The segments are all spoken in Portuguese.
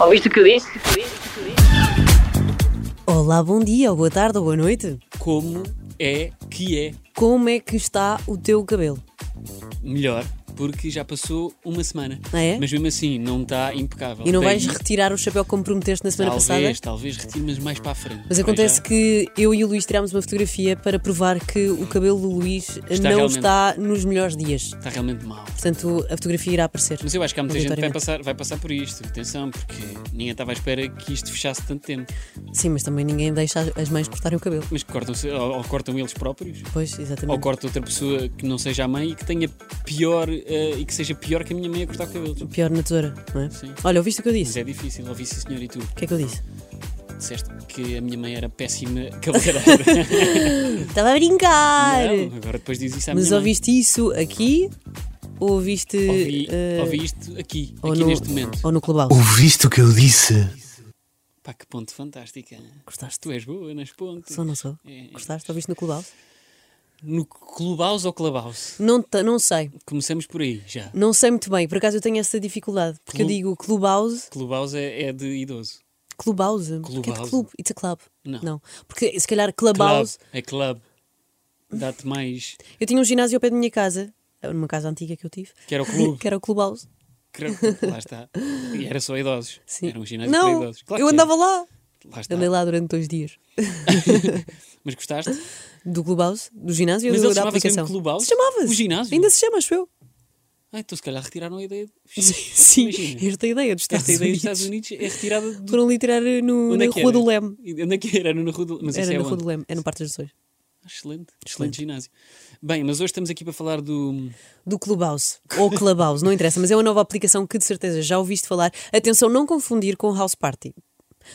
Ouviste o que eu disse? Olá, bom dia, ou boa tarde, ou boa noite. Como é que é Como é que está o teu cabelo? melhor? Porque já passou uma semana. Ah, é? Mas mesmo assim não está impecável. E não Tem- vais retirar o chapéu como prometeste na semana talvez, passada? Talvez retire, mas mais para a frente. Mas acontece já. que eu e o Luís tirámos uma fotografia para provar que o cabelo do Luís não realmente- está nos melhores dias. Está realmente mal. Portanto, a fotografia irá aparecer. Mas eu acho que há muita gente que vai passar, vai passar por isto. Atenção, porque ninguém estava à espera que isto fechasse tanto tempo. Sim, mas também ninguém deixa as mães cortarem o cabelo. Mas cortam ou, ou cortam eles próprios. Pois, Ou exatamente. corta outra pessoa que não seja a mãe e que tenha pior eh, e que seja pior que a minha mãe a cortar cabelos. Pior na tesoura, não é? Sim. Olha, ouviste o que eu Mas disse? é difícil, ouvi sim senhor e tu. O que é que eu disse? Disseste que a minha mãe era péssima cabeleireira. Estava a brincar! Não, agora depois diz isso à Mas minha mãe. ouviste isso aqui? Ou ouviste. Ouvi, eh, ouvi isto aqui, ou aqui no, neste momento. Ou no Clubhouse? Ouviste o que eu disse? Pá, que ponte fantástica. Gostaste? Tu és boa nas pontes. Sou, não sou? É. Gostaste? Ouviste no Clubhouse? No Clubhouse ou Clubhouse? Não, não sei. Começamos por aí, já. Não sei muito bem. Por acaso eu tenho essa dificuldade. Porque eu digo Clubhouse. Clubhouse é, é de idoso. Clubhouse? Porque é de Clubhouse. clube. It's a club. Não. Porque se calhar Clubhouse. Club, é club. Dá-te mais. Eu tinha um ginásio ao pé da minha casa. Numa casa antiga que eu tive. Que era o clube. que era o Clubhouse. Lá está. E era só idosos. Sim. Era um ginásio para não, idosos. Claro eu andava era. lá. Lá está. Andei lá durante dois dias. Mas gostaste? Do Clubhouse? Do ginásio Mas ou ele da aplicação? Clubhouse? Se chamava-se. O ginásio? Ainda se chama, acho eu. Ah, então se calhar retiraram a ideia. Sim, Imagina. esta ideia dos Estados Esta ideia dos. Estados Unidos é retirada do. Foram ali tirar no, na é Rua era? do Leme. Onde é que era? Era na Rua do Mas Era é na Rua do Leme, é no Parque das Nações. Ah, Excelente, excelente ginásio. Bem, mas hoje estamos aqui para falar do. Do Clubhouse, ou Clubhouse, não interessa, mas é uma nova aplicação que de certeza já ouviste falar. Atenção, não confundir com House Party.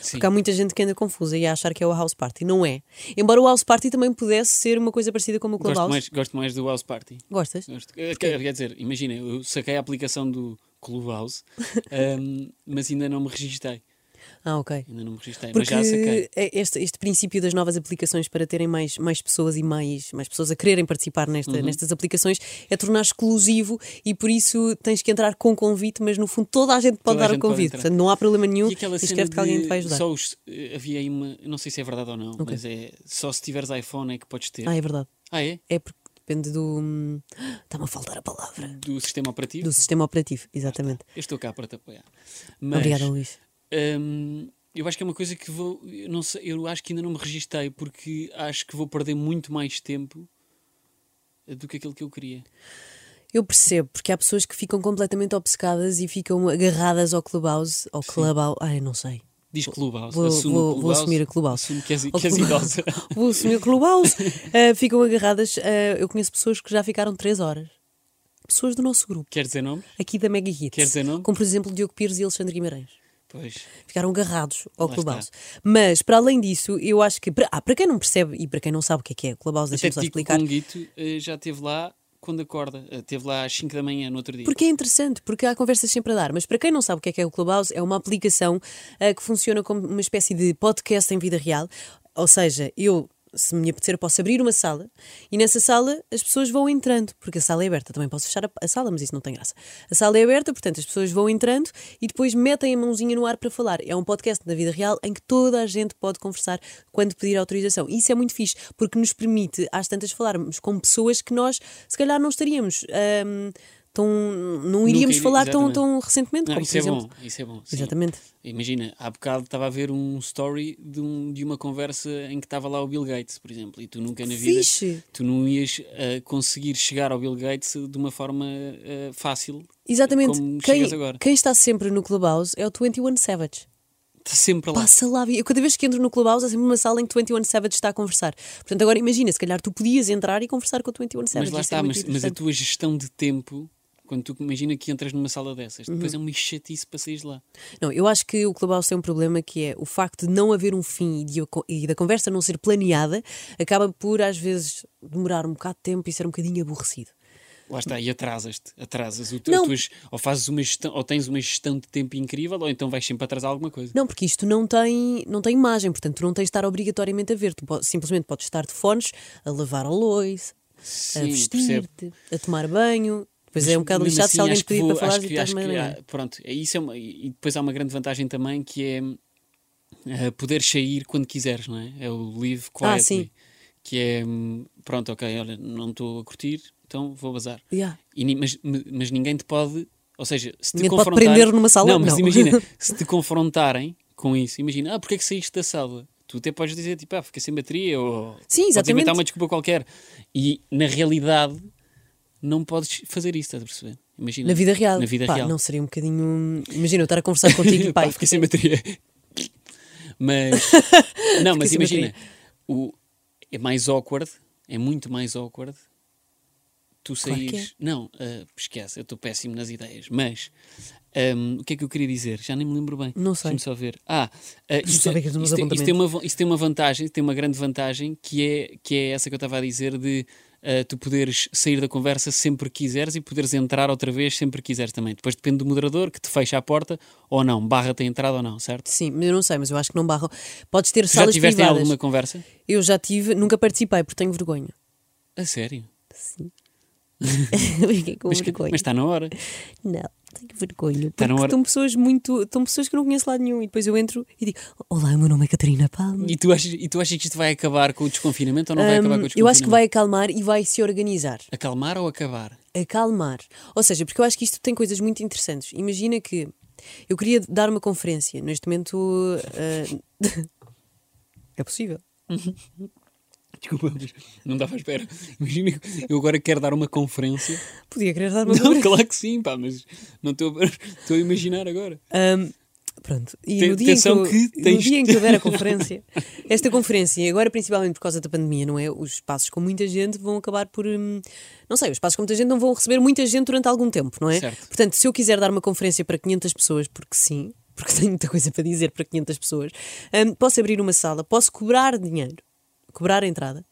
Sim. Porque há muita gente que anda confusa e a achar que é o House Party. Não é. Embora o House Party também pudesse ser uma coisa parecida como o Gosto Clubhouse. mais, gosto mais do House Party. Gostas? Gosto. Eh, Quer, dizer, imagina, eu saquei a aplicação do Clubhouse, ahm, mas ainda não me registrei. Ah, ok. Ainda não me registrei, Porque mas já saquei. é este, este princípio das novas aplicações para terem mais, mais pessoas e mais, mais pessoas a quererem participar nesta, Uhum. nestas aplicações é tornar exclusivo e por isso tens que entrar com convite, mas no fundo toda a gente pode Toda dar o convite. Portanto, não há problema nenhum. E aquela cena que alguém te vai ajudar. Só os, eh, havia aí uma, não sei se é verdade ou não, Ok. mas é só se tiveres iPhone é que podes ter. Ah, é verdade. Ah, é? É porque depende do. Está-me a faltar a palavra. Do sistema operativo? Do sistema operativo, exatamente. Eu estou cá para te apoiar. Mas, Obrigada, Luís. Hum, eu acho que é uma coisa que vou. Eu, não sei, eu acho que ainda não me registrei porque acho que vou perder muito mais tempo do que aquilo que eu queria. Eu percebo, porque há pessoas que ficam completamente obcecadas e ficam agarradas ao Clubhouse. Ao Clubhouse. Ai, não sei. Diz Clubhouse. Vou, assume vou- o vou Clubhouse, assumir a Clubhouse. Assume que és, que és Clubhouse. idosa. Vou assumir o Clubhouse. Ah, ficam agarradas. Ah, eu conheço pessoas que já ficaram 3 horas. Pessoas do nosso grupo, Quer dizer nome? aqui da Mega Hits. Quer dizer nome? Como, por exemplo, Diogo Pires e Alexandre Guimarães. Pois. Ficaram agarrados ao Lá Clubhouse. Mas, para além disso, eu acho que. Para, ah, para quem não percebe e para quem não sabe o que é que é o Clubhouse, deixa-me só digo que o explicar. Conguito eh, já esteve lá quando acorda. Eh, Esteve lá às 5 da manhã no outro dia. Porque é interessante, porque há conversas sempre a dar. Mas para quem não sabe o que é que é o Clubhouse, é uma aplicação ah, que funciona como uma espécie de podcast em vida real. Ou seja, eu, se me apetecer, eu posso abrir uma sala e nessa sala as pessoas vão entrando, porque a sala é aberta. Também posso fechar a, a sala, mas isso não tem graça. A sala é aberta, portanto as pessoas vão entrando e depois metem a mãozinha no ar para falar. É um podcast na vida real em que toda a gente pode conversar quando pedir autorização. Isso é muito fixe, porque nos permite, às tantas, falarmos com pessoas que nós, se calhar, não estaríamos. ahm, tão, não iríamos falar tão, exatamente. tão recentemente, Não, como isso por é exemplo. bom, isso é bom. sim. Exatamente. Imagina, há bocado estava a ver um story de, um- de uma conversa em que estava lá o Bill Gates, por exemplo, e tu nunca na vida Fixe. tu não ias eh, conseguir chegar ao Bill Gates de uma forma eh, fácil. Exatamente. Como Quem, quem está sempre no Clubhouse é o 21 Savage. Está sempre lá. Passa lá. Eu, cada vez que entro no Clubhouse, há sempre uma sala em que o 21 Savage está a conversar. Portanto, agora imagina, se calhar tu podias entrar e conversar com o 21 Savage. mas lá é está, mas, mas a tua gestão de tempo, quando tu imagina que entras numa sala dessas, Uhum. depois é uma chatice para sair lá. Não, eu acho que o Clubhouse tem um problema que é o facto de não haver um fim e, de- e da conversa não ser planeada, acaba por, às vezes, demorar um bocado de tempo e ser um bocadinho aborrecido. Lá está, e atrasas-te, atrasas. O, teu- tuas- ou fazes uma gestão, ou tens uma gestão de tempo incrível, ou então vais sempre atrasar alguma coisa. Não, porque isto não tem, não tem imagem, portanto, tu não tens de estar obrigatoriamente a ver. Tu po- simplesmente podes estar de fones a lavar a a Sim, percebo. vestir-te, a tomar banho. Depois é um bocado lixado assim, se alguém pedir para falar acho e que- acho que, ah, Pronto, é isso é uma, e depois há uma grande vantagem também que é ah, poder sair quando quiseres, não é? É o live Ah, quietly. sim. Que é hum, pronto, ok, olha, não estou a curtir, então vou bazar. Yeah. E mas, mas ninguém te pode, ou seja, se te Ninguém te pode prender numa sala? Não, mas Não. imagina, se te confrontarem com isso, imagina, ah, porque é que saíste da sala? Tu até podes dizer, tipo, ah, fiquei sem bateria, ou Sim, podes exatamente. inventar uma desculpa qualquer. E na realidade não podes fazer isso, estás a perceber? Imagina. Na vida real. Na vida Pá, real. Não seria um bocadinho. Imagina eu estar a conversar contigo e Pá, pá, fiquei sem bateria. Mas, não, mas imagina, o, é mais awkward, é muito mais awkward tu Claro que é. Não, ah, esquece, eu estou péssimo nas ideias. Mas ahm, o que é que eu queria dizer? Já nem me lembro bem. Não sei. Deixa-me só ver. Ah, ah, isto, aqui nos meus isto, isto tem uma, isto tem uma vantagem, tem uma grande vantagem que é, que é essa que eu estava a dizer de ah, tu poderes sair da conversa sempre que quiseres e poderes entrar outra vez sempre que quiseres também. Depois depende do moderador que te fecha a porta ou não, barra-te a entrada ou não, certo? Sim, eu não sei, mas eu acho que não barram. Podes ter Tu já salas tiveste em privadas. alguma conversa? Eu já tive, nunca participei porque tenho vergonha. A sério? Sim. Fiquei com Mas, vergonha. mas está na hora. Não, tenho vergonha. Tá Porque hora- estão pessoas muito. Estão pessoas que eu não conheço lá nenhum. E depois eu entro e digo: Olá, o meu nome é Catarina Palma. E tu, achas, e tu achas que isto vai acabar com o desconfinamento ou não vai acabar com o Hum, desconfinamento? eu acho que vai acalmar e vai se organizar. Acalmar ou acabar? Acalmar. Ou seja, porque eu acho que isto tem coisas muito interessantes. Imagina que eu queria dar uma conferência. Neste momento. ah, é possível. Desculpa, mas não dava à espera. Imagina que eu agora quero dar uma conferência. Podia querer dar uma Não, conferência. claro que sim, pá, mas não estou a, imaginar agora. Ahm, pronto, e Tem- no dia, em que, eu, que no tens- dia em que eu der a conferência, esta conferência, agora principalmente por causa da pandemia, não é? Os espaços com muita gente vão acabar por. hum, não sei, os espaços com muita gente não vão receber muita gente durante algum tempo, não é? Certo. Portanto, se eu quiser dar uma conferência para 500 pessoas, porque sim, porque tenho muita coisa para dizer para 500 pessoas, hum, posso abrir uma sala, posso cobrar dinheiro, cobrar a entrada,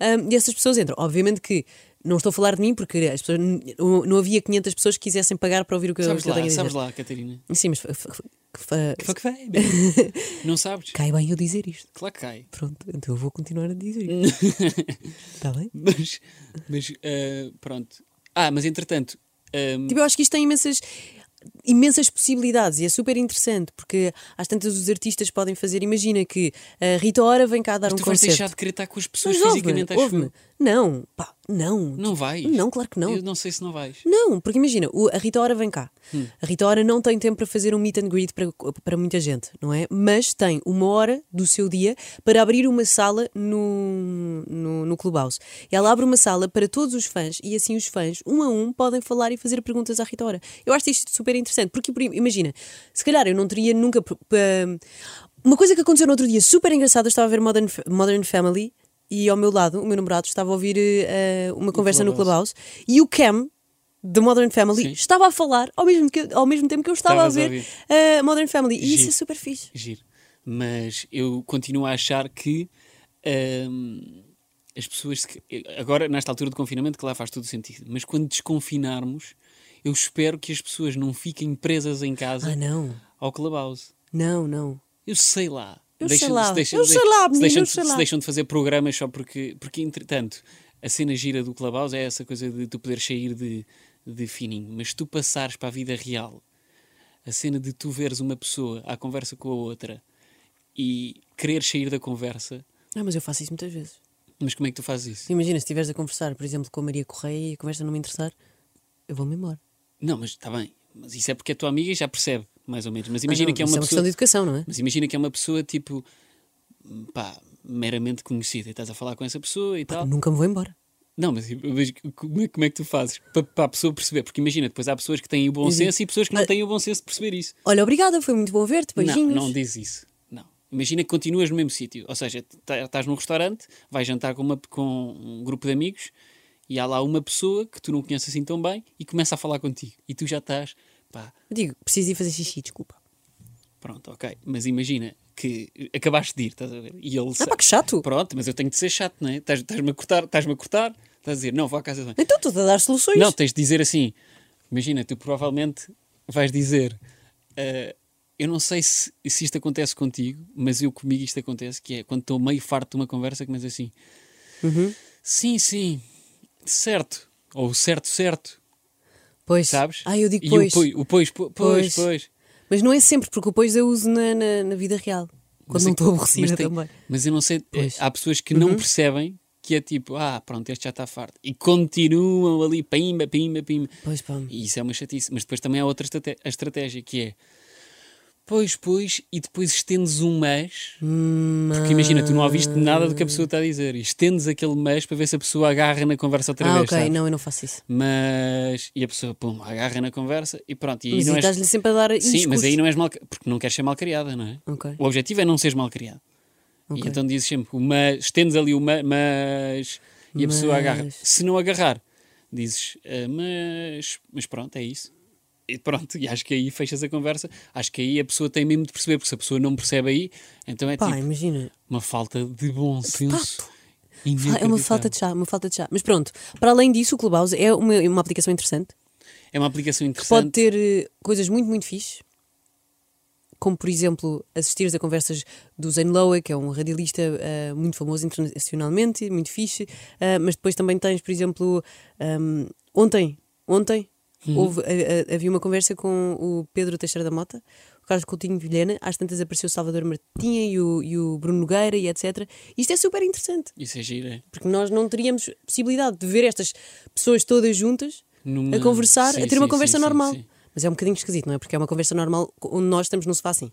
hum, e essas pessoas entram. Obviamente que. Não estou a falar de mim porque as pessoas, não, havia 500 pessoas que quisessem pagar para ouvir o que, eu- Sabes que eu tenho lá, a dizer. sabes lá, Catarina. Sim, mas fa- fa- Que vai? Não sabes? cai bem eu dizer isto. Claro que cai. Pronto, então eu vou continuar a dizer isto. Está bem? Mas, mas ah, pronto. Ah, mas entretanto, ah, Tipo, eu acho que isto tem imensas, imensas possibilidades e é super interessante porque às tantas os artistas podem fazer. Imagina que a Rita Ora vem cá dar tu um vais concerto. deixar de querer estar com as pessoas Mas ouve-me, fisicamente, acho ouve-me. Não, pá, não. Não vais? Não, claro que não. Eu não sei se não vais. Não, porque imagina, o- a Rita Ora vem cá. Hum. A Rita Ora não tem tempo para fazer um meet and greet para, para muita gente, não é? Mas tem uma hora do seu dia para abrir uma sala no, no, no Clubhouse. E ela abre uma sala para todos os fãs e assim os fãs, um a um, podem falar e fazer perguntas à Rita Ora. Eu acho isto super interessante, porque por- imagina, se calhar eu não teria nunca. p- Uma coisa que aconteceu no outro dia, super engraçada, estava a ver Modern, Modern Family e ao meu lado, o meu namorado, estava a ouvir eh, uma conversa no Clubhouse. E o Cam da Modern Family Sim. estava a falar ao mesmo, que, ao mesmo tempo que eu estava Estavas a ver a Modern Family. E isso Giro. é super fixe. Giro. Mas eu continuo a achar que hum, as pessoas. se- Agora, nesta altura de confinamento, que lá faz todo o sentido. Mas quando desconfinarmos, eu espero que as pessoas não fiquem presas em casa Ah, não. ao Clubhouse. Não, não. Eu sei lá. Eu sei lá. Eu sei lá, se menino, deixam, eu de- sei se lá. deixam de fazer programas só porque, porque, entretanto, a cena gira do Clubhouse é essa coisa de tu poderes sair de, de fininho, mas se tu passares para a vida real, a cena de tu veres uma pessoa à conversa com a outra e querer sair da conversa, Ah, mas eu faço isso muitas vezes. mas como é que tu fazes isso? Imagina, se estiveres a conversar, por exemplo, com a Maria Correia e a conversa não me interessar, eu vou-me embora. Não, mas está bem. Mas isso é porque a tua amiga já percebe, mais ou menos. Mas Ah, imagina não, que é uma é uma pessoa. questão de educação, não é? Mas imagina que é uma pessoa tipo. pá, meramente conhecida. E estás a falar com essa pessoa e tal. Nunca me vou embora. Não, mas, mas como, é, como é que tu fazes para, para a pessoa perceber? Porque imagina, depois há pessoas que têm o bom digo, senso e pessoas que não "Ah, têm o bom senso de perceber isso. Olha, obrigada, foi muito bom ver-te, Não, beijinhos. não diz isso. Não. Imagina que continuas no mesmo sítio. Ou seja, tá- estás num restaurante, vais jantar com, uma, com um grupo de amigos e há lá uma pessoa que tu não conheces assim tão bem e começa a falar contigo. E tu já estás, pá, digo, preciso ir fazer xixi, desculpa. pronto, ok. Mas imagina que acabaste de ir, estás a ver? E ele Ah, pá, que chato. Pronto, mas eu tenho de ser chato, não é? Estás- Estás-me a cortar, estás-me a cortar, estás a dizer, não, vou à casa de banho. Então estou a dar soluções. Não, tens de dizer assim. Imagina, tu provavelmente vais dizer. "Ah, eu não sei se, se isto acontece contigo, mas eu comigo isto acontece, que é quando estou meio farto de uma conversa, começo assim. Uhum. Sim, sim, certo. Ou certo, certo. Pois. Sabes? Ah, eu digo e pois. o pois, o pois, po- pois, Pois. pois. Mas não é sempre, porque o pois eu uso na, na, na vida real. Quando Mas não é- estou aborrecida mas tem- também. Mas eu não sei, Pois. Uhum. há pessoas que não percebem que é tipo, ah, pronto, este já está farto. E continuam ali, pimba, pimba, pimba. Pois pá. E isso é uma chatice. Mas depois também há outra estrate- a estratégia que é, pois, pois, e depois estendes um mas. Porque imagina, tu não ouviste nada do que a pessoa está a dizer. E estendes aquele mas para ver se a pessoa agarra na conversa outra Ah, vez. ok, sabes? não, eu não faço isso. Mas. E a pessoa, pum, agarra na conversa e pronto. E Mas não e és... estás-lhe sempre a dar Sim, mas indiscurso. aí não és mal. Porque não queres ser mal criada, não é? Ok. O objetivo é não seres mal criado. Ok. E então dizes sempre mas, estendes ali o ma- mas e a pessoa Mas. agarra. Se não agarrar, dizes "Ah, mas, mas pronto, é isso. E pronto, e acho que aí fechas a conversa. Acho que aí a pessoa tem mesmo de perceber, porque se a pessoa não percebe aí, então é Pá, tipo imagina. uma falta de bom senso. É uma falta de chá, uma falta de chá. Mas pronto, para além disso, o Clubhouse é uma, uma aplicação interessante. É uma aplicação Pode interessante. ter eh, coisas muito, muito fixe. Como, por exemplo, assistires a conversas do Zane Lowe, que é um radialista eh, muito famoso internacionalmente, muito fixe. Eh, mas depois também tens, por exemplo, ehm, ontem, ontem Uhum. houve, eh, eh, havia uma conversa com o Pedro Teixeira da Mota, o Carlos Coutinho Vilhena, às tantas apareceu o Salvador Martinha e o, e o Bruno Nogueira e etc. Isto é super interessante, Isso é giro, é. porque nós não teríamos possibilidade de ver estas pessoas todas juntas Numa- a conversar, Sim, a ter uma sim, conversa sim, normal. Mas é um bocadinho esquisito, não é? Porque é uma conversa normal onde nós estamos no sofá assim.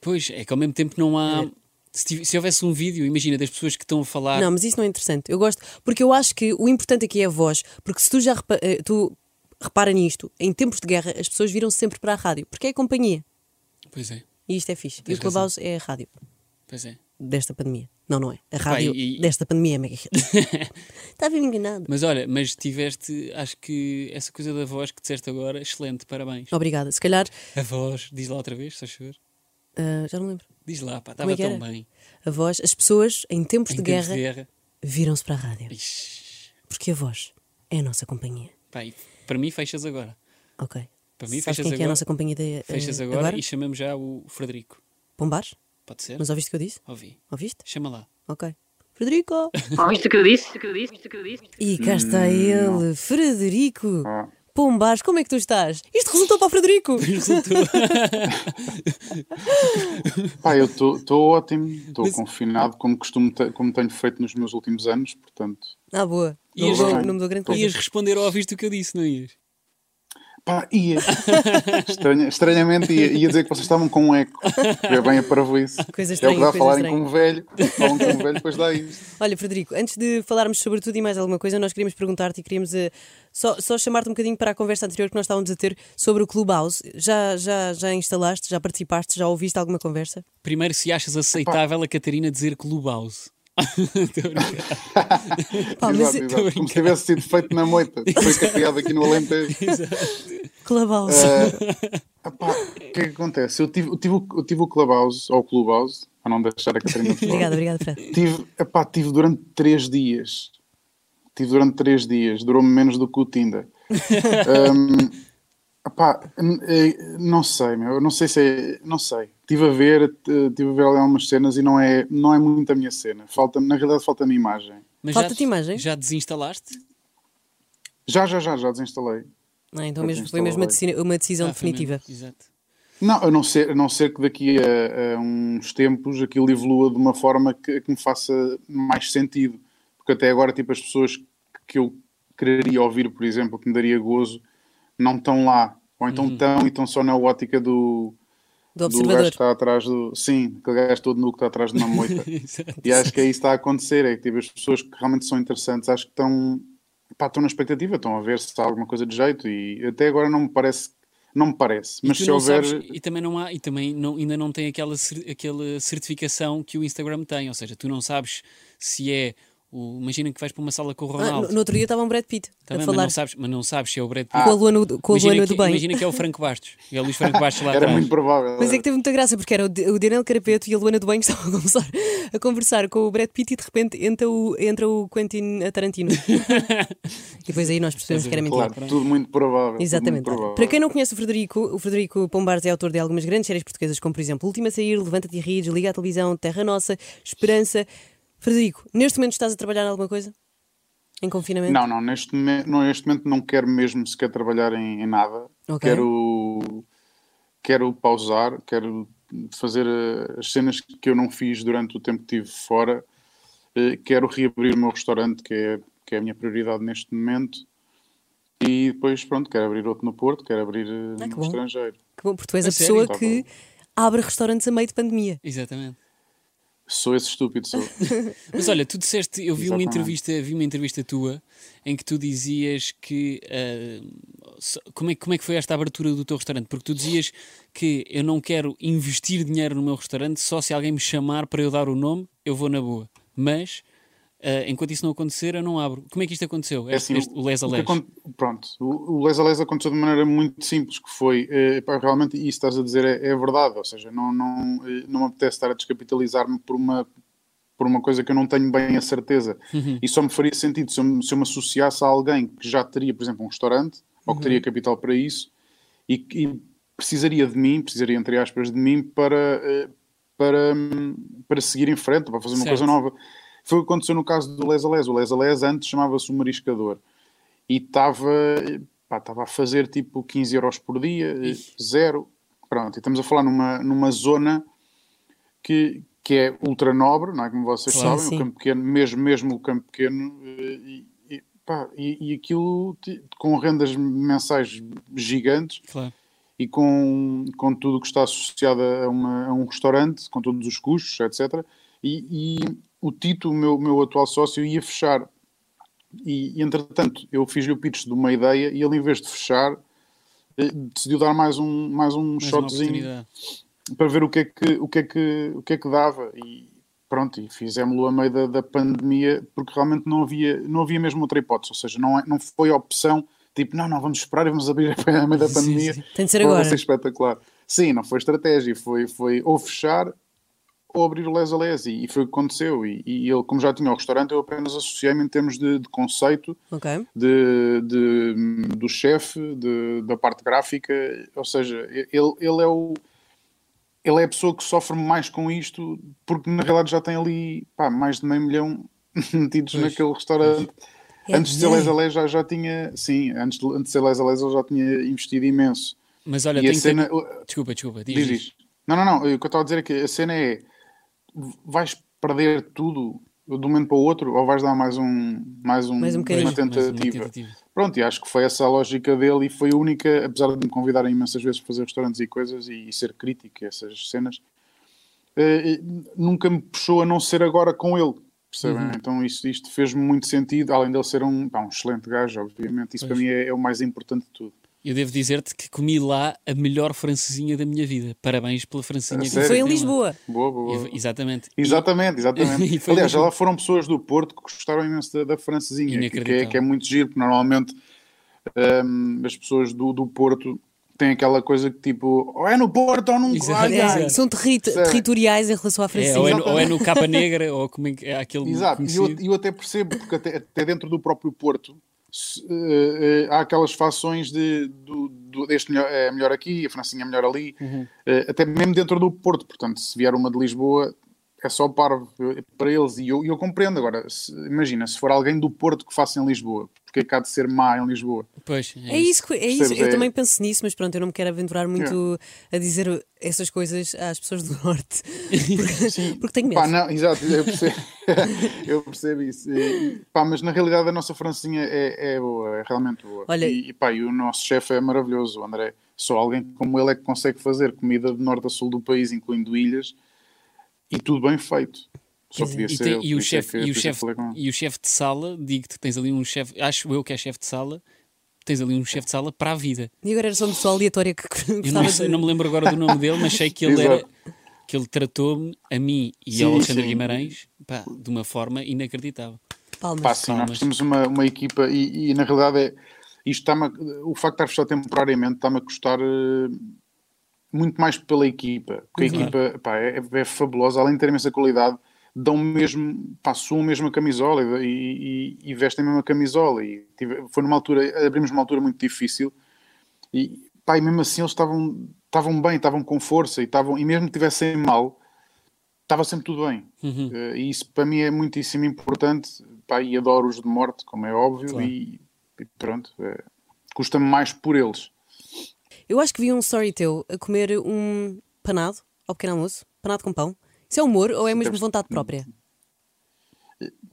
Pois, é que ao mesmo tempo não há. É. Se, se houvesse um vídeo, imagina, das pessoas que estão a falar. Não, mas isso não é interessante. Eu gosto, porque eu acho que o importante aqui é a voz, porque se tu já eh, tu repara nisto, em tempos de guerra as pessoas viram sempre para a rádio, porque é a companhia. Pois é, E isto é fixe. Tens e o Clubhouse é a rádio pois é. desta pandemia. Não, não é. A rádio e- desta pandemia, mega. Está a ver enganado. Mas olha, mas tiveste, acho que essa coisa da voz que disseste agora, excelente, parabéns. Obrigada. Se calhar, A voz, diz lá outra vez, se faz favor. ah, já não lembro. Diz lá, pá, Como estava é tão bem. A voz, as pessoas em tempos Em de tempos guerra de guerra. viram-se para a rádio. Ixi, Porque a voz é a nossa companhia. pá, e para mim fechas agora. Ok. Para mim Sabes fechas quem é, que é a agora. nossa companhia de, Fechas eh, agora, e chamamos já o Frederico. Pombares? Pode ser? Mas ouviste o que eu disse? Ouvi. Ouviste? Chama lá. Ok. Frederico! Ouviste o que eu disse? O que eu disse? O que eu disse? E cá está ele, Frederico! Pombares, como é que tu estás? Isto resultou para o Frederico! Pá, eu estou ótimo, estou confinado, como costumo, te- como tenho feito nos meus últimos anos, portanto. Ah, boa. Ias- não grande coisa. Ias responder ao ouviste o que eu disse, não ias? Pá, ia. Estranha- estranhamente ia, ia dizer que vocês estavam com um eco. É bem a parvoíce. Coisa É o estranha, que dá a falarem estranha. com um velho. Falam com um velho, depois dá isto. Olha, Frederico, antes de falarmos sobre tudo e mais alguma coisa, nós queríamos perguntar-te e queríamos eh, só, só chamar-te um bocadinho para a conversa anterior que nós estávamos a ter sobre o Clubhouse. Já, já, já instalaste, já participaste, já ouviste alguma conversa? Primeiro, se achas aceitável a Catarina dizer Clubhouse. Estou a brincar. Como se tivesse sido feito na moita. Foi criado aqui no Alentejo. Clubhouse. Epá, o que é que acontece? Eu tive, eu tive, o- eu tive o Clubhouse, ou o Clubhouse, para não deixar a Catarina de obrigada, obrigada, Fred. Tive, epá, tive durante três dias. Tive durante três dias. Durou-me menos do que o Tinder. Hum, epá, eh, não sei, meu. eu Não sei se é... Não sei. Estive a ver, eh, tive a ver algumas cenas e não é, não é muito a minha cena. Falta, na realidade falta-me imagem. Mas Falta-te já, imagem? Já desinstalaste? Já, já, já, já desinstalei. Ah, então mesmo, foi mesmo uma, decisão- uma decisão Ah, definitiva. Exato. Não, a não ser, a não ser que daqui a, a uns tempos aquilo evolua de uma forma que, que me faça mais sentido. Porque até agora, tipo, as pessoas que eu quereria ouvir, por exemplo, que me daria gozo, não estão lá. Ou então estão e estão só na ótica do, Do do gajo que está atrás do. Sim, aquele gajo todo nu que está atrás de uma moita. E acho que é isso que está a acontecer. É que tipo, as pessoas que realmente são interessantes, acho que estão, pá, estão na expectativa, estão a ver se há alguma coisa de jeito. E até agora não me parece. Não me parece. E Mas se houver. sabes- e também não há, e também não, ainda não tem aquela, aquela certificação que o Instagram tem, ou seja, tu não sabes se é o. Imagina que vais para uma sala com o Ah, Ronaldo. no, no outro dia estava um Brad Pitt tá a bem, mas, falar não sabes, mas não sabes se é o Brad Pitt. com a Luana, com a Luana que, do bem. imagina que é o Franco Bastos. E é o Luís Franco Bastos lá Era atrás. muito provável. Mas é que teve muita graça, porque era o, o Daniel Carapeto e a Luana do Bem que estavam a conversar, a conversar com o Brad Pitt e de repente entra o, entra o Quentin Tarantino. e depois aí nós percebemos que era mentira. Claro, tudo muito provável. Exatamente. muito provável. Para quem não conhece o Frederico, o Frederico Pombares é autor de algumas grandes séries portuguesas, como por exemplo Última a Sair, Levanta-te e Ri, Liga à Televisão, Terra Nossa, Esperança. Frederico, neste momento estás a trabalhar em alguma coisa? Em confinamento? Não, não, neste momento não, neste momento não quero mesmo sequer trabalhar em, em nada. Ok. Quero, quero pausar, quero fazer eh, as cenas que eu não fiz durante o tempo que estive fora. Eh, Quero reabrir o meu restaurante, que é, que é a minha prioridade neste momento. E depois, pronto, quero abrir outro no Porto, quero abrir eh, Ah, que no bom. estrangeiro. Que bom, porque tu és A a sério? pessoa Tá que abre restaurantes a meio de pandemia. Exatamente. Sou esse estúpido, sou. Mas olha, tu disseste, eu vi uma entrevista, vi uma entrevista tua em que tu dizias que só- como, é, como é que foi esta abertura do teu restaurante? Porque tu dizias que eu não quero investir dinheiro no meu restaurante, só se alguém me chamar para eu dar o nome, eu vou na boa. Mas ah, enquanto isso não acontecer, eu não abro. Como é que isto aconteceu? É assim, este- o Les a o que Les. acon- Pronto, o, o Les a Les aconteceu de maneira muito simples, que foi, eh, pá, realmente, isso estás a dizer é, é verdade, ou seja, não, não, eh, não me apetece estar a descapitalizar-me por uma, por uma coisa que eu não tenho bem a certeza. E só me faria sentido se eu, me- se eu me associasse a alguém que já teria, por exemplo, um restaurante, ou que teria capital para isso, e que precisaria de mim, precisaria, entre aspas, de mim para, eh, para, hum, para seguir em frente, para fazer uma Certo. coisa nova. Foi o que aconteceu no caso do Les a Les. O Les a Les antes chamava-se o Mariscador e estava estava a fazer tipo 15 euros por dia, eh, zero. Pronto, e estamos a falar numa, numa zona que, que é ultra nobre, não é? Como vocês Claro, sabem, sim. o campo pequeno, mesmo, mesmo o campo pequeno, eh, e, e, pá, e, e aquilo com rendas mensais gigantes Claro. e com, com tudo o que está associado a, uma- a um restaurante, com todos os custos, etc. E, e o Tito, o meu, meu atual sócio, ia fechar. E, entretanto, eu fiz-lhe o pitch de uma ideia e ele, em vez de fechar, eh, decidiu dar mais um, mais um Mais shotzinho para ver o que é que, o que, é que, o que, é que dava. E pronto, e fizemos-lo a meio da, da pandemia, porque realmente não havia, não havia mesmo outra hipótese. Ou seja, não, é- não foi a opção tipo, não, não, vamos esperar e vamos abrir a meio da Sim, pandemia. sim. Tem de ser Vai agora. ser espetacular. Sim, não foi estratégia, foi, foi ou fechar ou abrir o Les a Les, e, e foi o que aconteceu. E, e ele, como já tinha o restaurante, eu apenas associei-me em termos de, de conceito, Ok. de, de- do chefe, da parte gráfica, ou seja, ele, ele é o ele é a pessoa que sofre mais com isto, porque na realidade já tem ali pá, mais de meio milhão metidos Pois. naquele restaurante. É antes de ser. Les a Les já, já tinha, sim, antes de, antes de ser Les a Les ele já tinha investido imenso. Mas olha, e a tenho cena, que... Desculpa, desculpa. Diz, Diz, diz. diz. Não, não, não. O que eu estava a dizer é que a cena é vais perder tudo de um momento para o outro ou vais dar mais um mais, um, Mais um bocadinho. uma Pois, mais uma tentativa. tentativa. Pronto, e acho que foi essa a lógica dele e foi a única, apesar de me convidarem imensas vezes para fazer restaurantes e coisas e, e ser crítico a essas cenas, eh, nunca me puxou a não ser agora com ele. Percebem? Uhum. Então isto, isto fez-me muito sentido, além dele ser um, pá, um excelente gajo, obviamente. Isso Pois. para mim é, é o mais importante de tudo. Eu devo dizer-te que comi lá a melhor francesinha da minha vida. Parabéns pela francesinha que? Foi em. Lisboa. Boa, boa. E- Exatamente. Exatamente, exatamente. Aliás, já lá foram pessoas do Porto que gostaram imenso da, da francesinha, que, que, é, que é muito giro, porque normalmente hum, as pessoas do, do Porto têm aquela coisa que tipo, ou é no Porto ou nunca. Exato, ai. É, são terri- Sério. territoriais em relação à É, francesinha. ou, é no, ou é no capa negra, ou como é, que- é aquele Exato, e eu, eu até percebo, porque até, até dentro do próprio Porto eh, eh, há aquelas fações de do, do- este melhor, é melhor aqui, a francinha é melhor ali, Uhum. eh, até mesmo dentro do Porto. Portanto, se vier uma de Lisboa, é só parvo eh, para eles. E eu, eu compreendo. Agora, se- imagina, se for alguém do Porto que faça em Lisboa, porque é que há de ser má em Lisboa? Pois, É isso, que- é isso. Eu É- também penso nisso, mas pronto, eu não me quero aventurar muito a dizer essas coisas às pessoas do Norte. Porque, porque tenho medo. Pá, não, exato, eu percebo, eu percebo isso. E, pá, mas na realidade a nossa francinha é, é boa, é realmente boa. Olha- e, e, pá, e o nosso chefe é maravilhoso, o André. Só alguém como ele é que consegue fazer comida de norte a sul do país, incluindo ilhas, e tudo bem feito. Só é. E, tem- e o é chefe e o é chefe ele. e o chefe de sala, digo-te que tens ali um chefe, acho eu que é chefe de sala, tens ali um chefe de sala para a vida. E agora era só uma pessoa aleatória que Eu não, sei, de... não me lembro agora do nome dele, mas sei que ele era que ele tratou-me a mim e Sim, ao Alexandre sim. Guimarães pá, de uma forma inacreditável. Palmas. Pá, sim, Palmas. nós temos uma, uma equipa e, e, na realidade é, isto está o facto de estar fechado temporariamente está-me a custar eh, muito mais pela equipa, porque a Claro. equipa pá, é, é fabulosa, além de ter imensa qualidade, dão mesmo, mesmo a camisola e, e, e vestem a camisola. E tive- foi numa altura, abrimos uma altura muito difícil e, pá, e mesmo assim eles estavam, estavam bem, estavam com força e, estavam, e mesmo que estivessem mal, estava sempre tudo bem. Uhum. Eh, e isso para mim é muitíssimo importante pá, e adoro-os de morte, como é óbvio, Claro. e, e pronto, é, custa-me mais por eles. Eu acho que vi um story teu a comer um panado ao pequeno almoço, panado com pão. Isso é humor ou é mesmo Deves- vontade própria?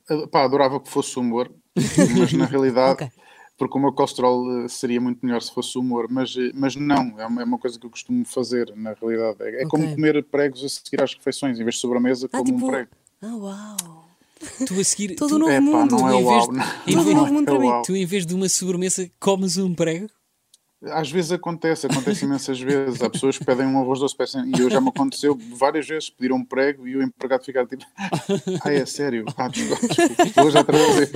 Ah, Pá, adorava que fosse humor, mas na realidade, Ok. porque o meu colesterol eh, seria muito melhor se fosse humor, mas, eh, mas não, é uma, é uma coisa que eu costumo fazer, na realidade. É, é como Ok. comer pregos a seguir às refeições, em vez de sobremesa, Ah, como tipo. um prego. Ah, uau! Tu a seguir. Todo tu, novo É pá, mundo. é uau. de- não. Todo novo mundo para mim. tu, em vez de uma sobremesa, comes um prego. Às vezes acontece, acontece imensas vezes. Há pessoas que pedem um arroz doce peçam, e eu já me aconteceu várias vezes pedir um prego e o empregado ficar tipo, ah, é sério? Ah, desculpa, desculpa. Hoje outra vez.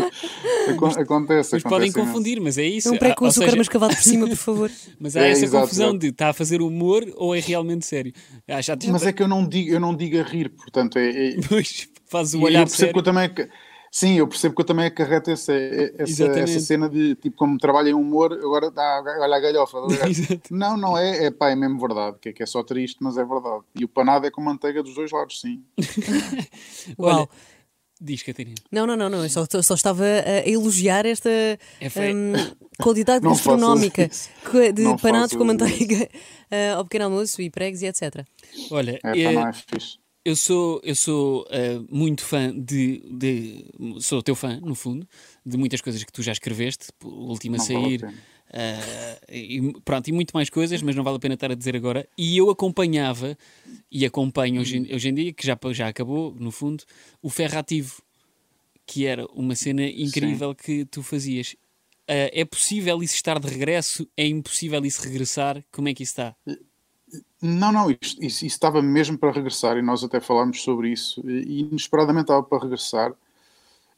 Acon- Acontece, Mas acontece podem imenso. confundir, mas é isso. É um prego com Há- ou açúcar seja, mascavado por cima, por favor. Mas há É, essa exato, confusão exato. de está a fazer humor ou é realmente sério. Ah, já, já Mas é que eu não digo, eu não digo a rir, portanto, é, é, Depois faz o E olhar eu percebo que eu sério. também. Sim, eu percebo que eu também acarreto essa, essa, essa cena de tipo, como trabalho em humor, agora dá, olha a galhofa. Não, não é, é pá, é mesmo verdade, que é, que é só triste, mas é verdade. E o panado é com manteiga dos dois lados, sim. Uau! Olha, diz, Catarina. Não, não, não, não. Eu só, só estava a elogiar esta É hum, qualidade gastronómica de Não panados com manteiga ah, ao pequeno almoço e pregos e etc. Olha, É eh, é fixe. Eu sou, eu sou eh, muito fã de, de- Sou teu fã, no fundo, de muitas coisas que tu já escreveste, o último a Não vale a sair. eh, e, pronto, e muito mais coisas, mas não vale a pena estar a dizer agora. E eu acompanhava, e acompanho hoje, em- hoje em dia, que já, já acabou, no fundo, o Ferrativo, que era uma cena incrível que tu fazias. Eh, é possível isso estar de regresso? É impossível isso regressar? Como é que isso está? Não, não, isto, isso, isso estava mesmo para regressar e nós até falámos sobre isso. E inesperadamente estava para regressar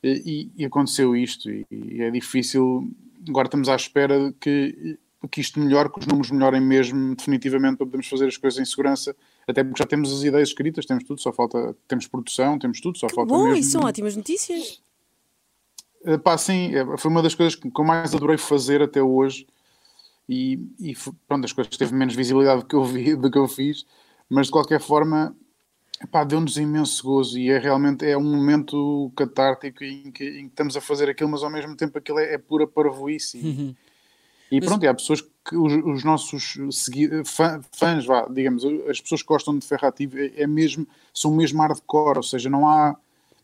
e, e aconteceu isto. E, e é difícil. Agora estamos à espera que, que isto melhore, que os números melhorem mesmo definitivamente para podermos fazer as coisas em segurança. Até porque já temos as ideias escritas, temos tudo, só falta. Temos produção, temos tudo, só Que falta bom, mesmo. isso são ótimas notícias. Eh, Pá, sim, é, foi uma das coisas que que eu mais adorei fazer até hoje. E, e pronto, as coisas teve menos visibilidade do que eu vi, do que eu fiz, mas de qualquer forma, deu-nos imenso gozo e é realmente é um momento catártico em que, em que estamos a fazer aquilo, mas ao mesmo tempo aquilo é, é pura parvoíce. E, e pronto, e há pessoas que os, os nossos fã- fãs, vá, digamos, as pessoas que gostam de Ferrativo é, é mesmo, são mesmo hardcore, ou seja, não há,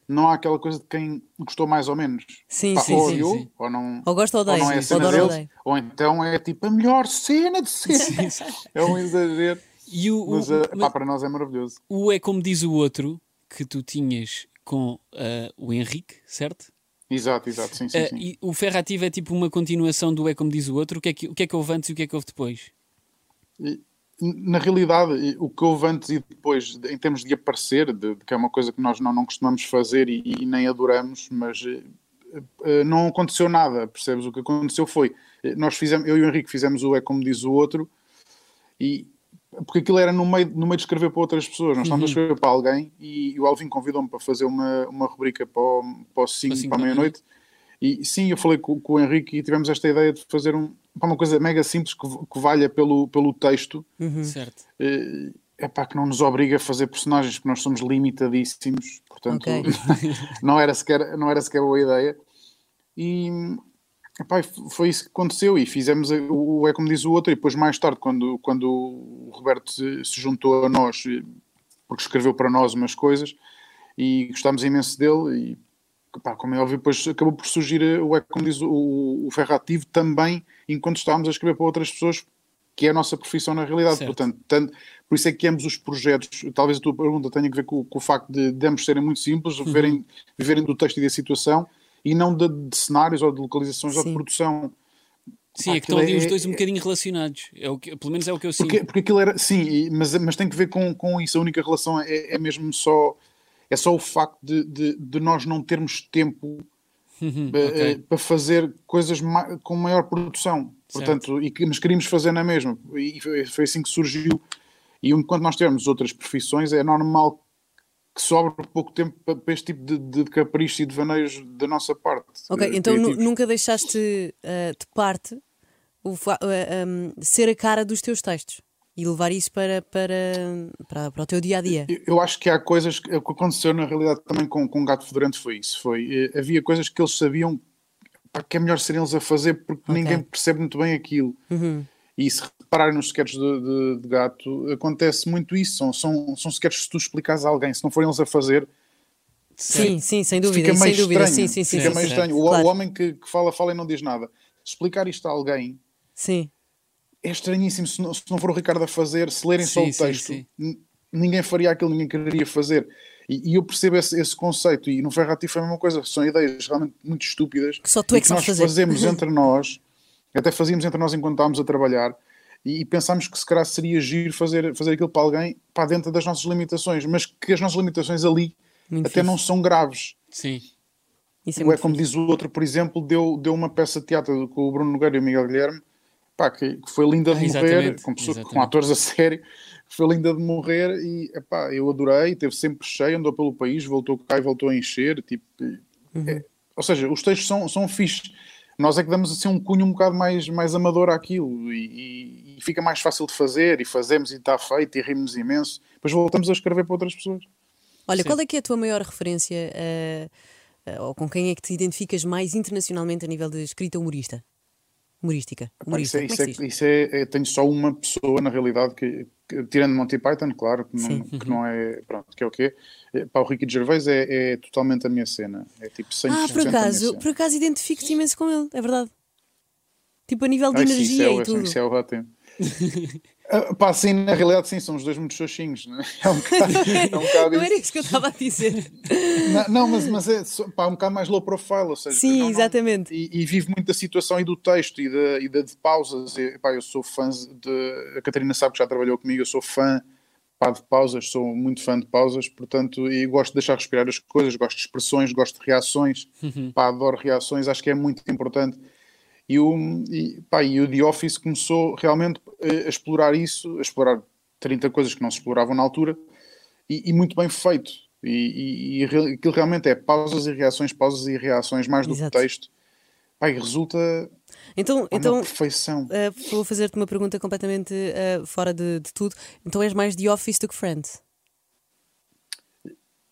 não há aquela coisa de quem gostou mais ou menos. Sim, Pá, sim, ou sim, odiou, sim. ou não, Ou gosta ou ou odeia. não é a Ou cena ou deles, ou então é tipo a melhor cena de sempre. é um exagero. E o, o- Mas, eh, mas- pá, para nós é maravilhoso. O é como diz o outro que tu tinhas com ah, o Henrique, certo? Exato, exato, sim, sim, Ah, sim. e o Ferrativo é tipo uma continuação do é como diz o outro. O que é que, o que, é que houve antes e o que é que houve depois? E, Na realidade, o que houve antes e depois, em termos de aparecer, de, de que é uma coisa que nós não, não costumamos fazer e, e nem adoramos, mas eh, eh, não aconteceu nada, percebes? O que aconteceu foi, eh, nós fizemos, eu e o Henrique fizemos o É Como Diz o Outro, e porque aquilo era no meio, no meio de escrever para outras pessoas, nós estávamos a escrever para alguém e, o Alvin convidou-me para fazer uma, uma rubrica para o, para o 5 cinco para a meia-noite. E sim, eu falei com, com o Henrique e tivemos esta ideia de fazer um, pá, uma coisa mega simples que, que valha pelo, pelo texto, Certo. é pá, que não nos obriga a fazer personagens, porque nós somos limitadíssimos, portanto Ok. não, era sequer, não era sequer boa ideia. E epá, foi isso que aconteceu e fizemos o, o É Como Diz o Outro, e depois mais tarde, quando, quando o Roberto se, se juntou a nós, eh, porque escreveu para nós umas coisas, e gostámos imenso dele, e pá, como é óbvio, depois acabou por surgir eh, o É Como Diz o, o Ferrativo também, enquanto estávamos a escrever para outras pessoas, que é a nossa profissão na realidade. Certo. Portanto, tanto, por isso é que ambos os projetos, talvez a tua pergunta tenha a ver com, com o facto de, de ambos serem muito simples, Uhum. viverem, viverem do texto e da situação, e não de, de cenários ou de localizações ou de Sim. produção. Sim, Pá, é que estão ali os é- dois um é- bocadinho relacionados. É o que, pelo menos é o que eu sinto. Porque, porque aquilo era, sim, mas, mas tem que ver com, com isso. A única relação é, é mesmo só, é só o facto de, de, de nós não termos tempo Uhum, eh, ok. eh, para fazer coisas ma- com maior produção. Portanto, e que, mas queríamos fazer na mesma. E foi, foi assim que surgiu. E enquanto nós tivermos outras profissões, é normal que sobre pouco tempo para, para este tipo de, de caprichos e de vaneios da nossa parte. Ok, eh, então nunca deixaste ah, de parte o ah, um, ser a cara dos teus textos. E levar isso para, para, para, para o teu dia a dia. Eu, eu acho que há coisas que, o que aconteceu na realidade também com, com o Gato Fedorento foi isso. Foi, eh, havia coisas que eles sabiam que é melhor serem eles a fazer porque Ok. ninguém percebe muito bem aquilo. Uhum. E se repararem nos sketches de, de- de gato, acontece muito isso. São, são, são sketches que se tu explicares a alguém, se não forem eles a fazer, Sim, sim, sem dúvida. fica sem meio dúvida. estranho. Sim, sim, sim. fica sim, meio sim. estranho. O, Claro. o homem que, que fala, fala e não diz nada. Explicar isto a alguém Sim. É estranhíssimo. Se não, se não for o Ricardo a fazer, se lerem só Sim, o sim, texto, sim. ninguém faria aquilo, ninguém quereria fazer. E, e eu percebo esse, esse conceito. E no Ferrati foi a mesma coisa. São ideias realmente muito estúpidas. Que só tu é e que nós fazer. fazemos entre nós, até fazíamos entre nós enquanto estávamos a trabalhar. E, e pensámos que se calhar seria giro fazer, fazer aquilo para alguém para dentro das nossas limitações, mas que as nossas limitações ali Muito até fixe. não são graves. Sim. Isso é Ou é como fixe. diz o outro, por exemplo, deu, deu uma peça de teatro com o Bruno Nogueira e o Miguel Guilherme, pá, que, que foi linda de Ah, morrer, com, pessoas, com atores a sério, que foi linda de morrer e epá, eu adorei, teve sempre cheio, andou pelo país, voltou cá e voltou a encher, tipo, é- ou seja, os textos são, são fixes. Nós é que damos assim um cunho um bocado mais, mais amador àquilo e, e- e fica mais fácil de fazer e fazemos e está feito e rimos imenso. Depois voltamos a escrever para outras pessoas. Olha, Sim. qual é que é a tua maior referência eh, eh, ou com quem é que te identificas mais internacionalmente a nível de escrita humorista? Humorística. Isso, é, Como isso, é é, se diz? isso é- é- tenho só uma pessoa na realidade que, que- tirando Monty Python, claro, que não, Sim. que não é pronto, que é o quê? É, Pá, o Ricky Gervais é, é totalmente a minha cena. É tipo 100% Ah, por acaso, por acaso identifico-te imenso com ele, é verdade. Tipo a nível de Ai, sim, isso energia é, e tudo. isso é ótimo. Ah, pá, sim, na realidade, sim, são os dois muito xoxinhos, né? É um bocado, é um bocado Não era isso. que eu estava a dizer. Não, não, mas, mas é pá, um bocado mais low profile, ou seja, Sim, não- não- exatamente. e, e vive muito da situação e do texto e da, e da de pausas. E, pá, eu sou fã de. A Catarina sabe que já trabalhou comigo, eu sou fã pá, de pausas, sou muito fã de pausas, portanto, e gosto de deixar respirar as coisas, gosto de expressões, gosto de reações, pá, adoro reações, acho que é muito importante. E o, e, pá, e o The Office começou realmente eh, a explorar isso, a explorar 30 coisas que não se exploravam na altura, e, e muito bem feito. E, e, e aquilo realmente é pausas e reações, pausas e reações, mais do Exato. que texto. E resulta Então, uma então perfeição. eh, vou fazer-te uma pergunta completamente eh, fora de, de tudo. Então és mais The Office do que Friends?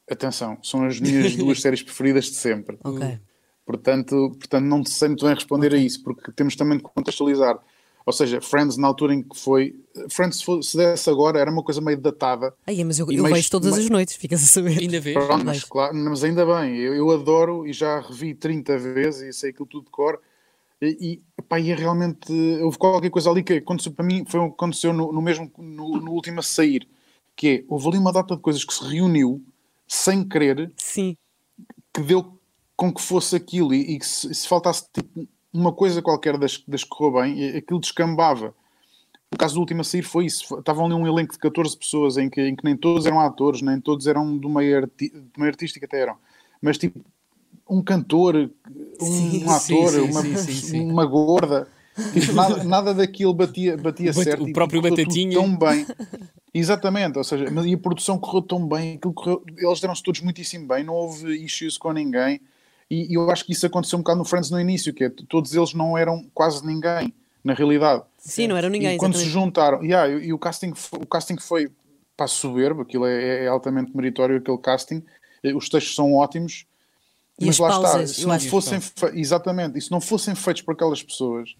Atenção, são as minhas duas séries preferidas de sempre. Ok. Portanto, portanto, não sei muito bem responder a isso, porque temos também de contextualizar. Ou seja, Friends, na altura em que foi. Friends, se fosse- se desse agora, era uma coisa meio datada. Ai, mas eu, eu mais- vejo todas mais- as noites, ficas a saber. Ainda vês? Pronto, mas, Vejo. claro, mas ainda bem, eu, eu adoro e já revi 30 vezes e sei aquilo tudo de cor. E, e, epá, e é realmente. Houve qualquer coisa ali que aconteceu para mim, foi o que aconteceu no, no mesmo, no, no último a sair, que é, houve ali uma data de coisas que se reuniu sem querer, Sim. que deu com que fosse aquilo e, e que se, se faltasse tipo, uma coisa qualquer das, das que correu bem, aquilo descambava. O caso do último a sair foi isso. Estavam ali um elenco de 14 pessoas em que, em que nem todos eram atores, nem todos eram do meio, arti do meio artístico, até eram. Mas tipo, um cantor, um Sim. ator, Sim, uma, sim, uma gorda. Tipo, nada, nada daquilo batia, batia O certo. o e próprio Batatinha. Tão bem. Exatamente, ou seja, mas- e a produção correu tão bem, correu- eles deram-se todos muitíssimo bem, não houve issues com ninguém. E, e eu acho que isso aconteceu um bocado no Friends no início, que é, todos eles não eram quase ninguém, na realidade. Sim, não era ninguém. e quando se exatamente. juntaram, yeah, e, e o, casting, o casting foi pá, soberbo, aquilo é, é altamente meritório, aquele casting, os textos são ótimos, E mas as lá pausas, está, se não fossem, exatamente, e se não fossem feitos por aquelas pessoas,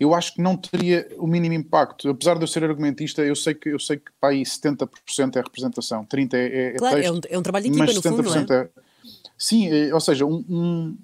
eu acho que não teria o mínimo impacto. Apesar de eu ser argumentista, eu sei que, eu sei que pá, aí 70% é representação, 30% é, é, é Claro, é texto, um, é um trabalho de equipa, mas no fundo, não é? 70% é. Sim, é, ou seja, um, um,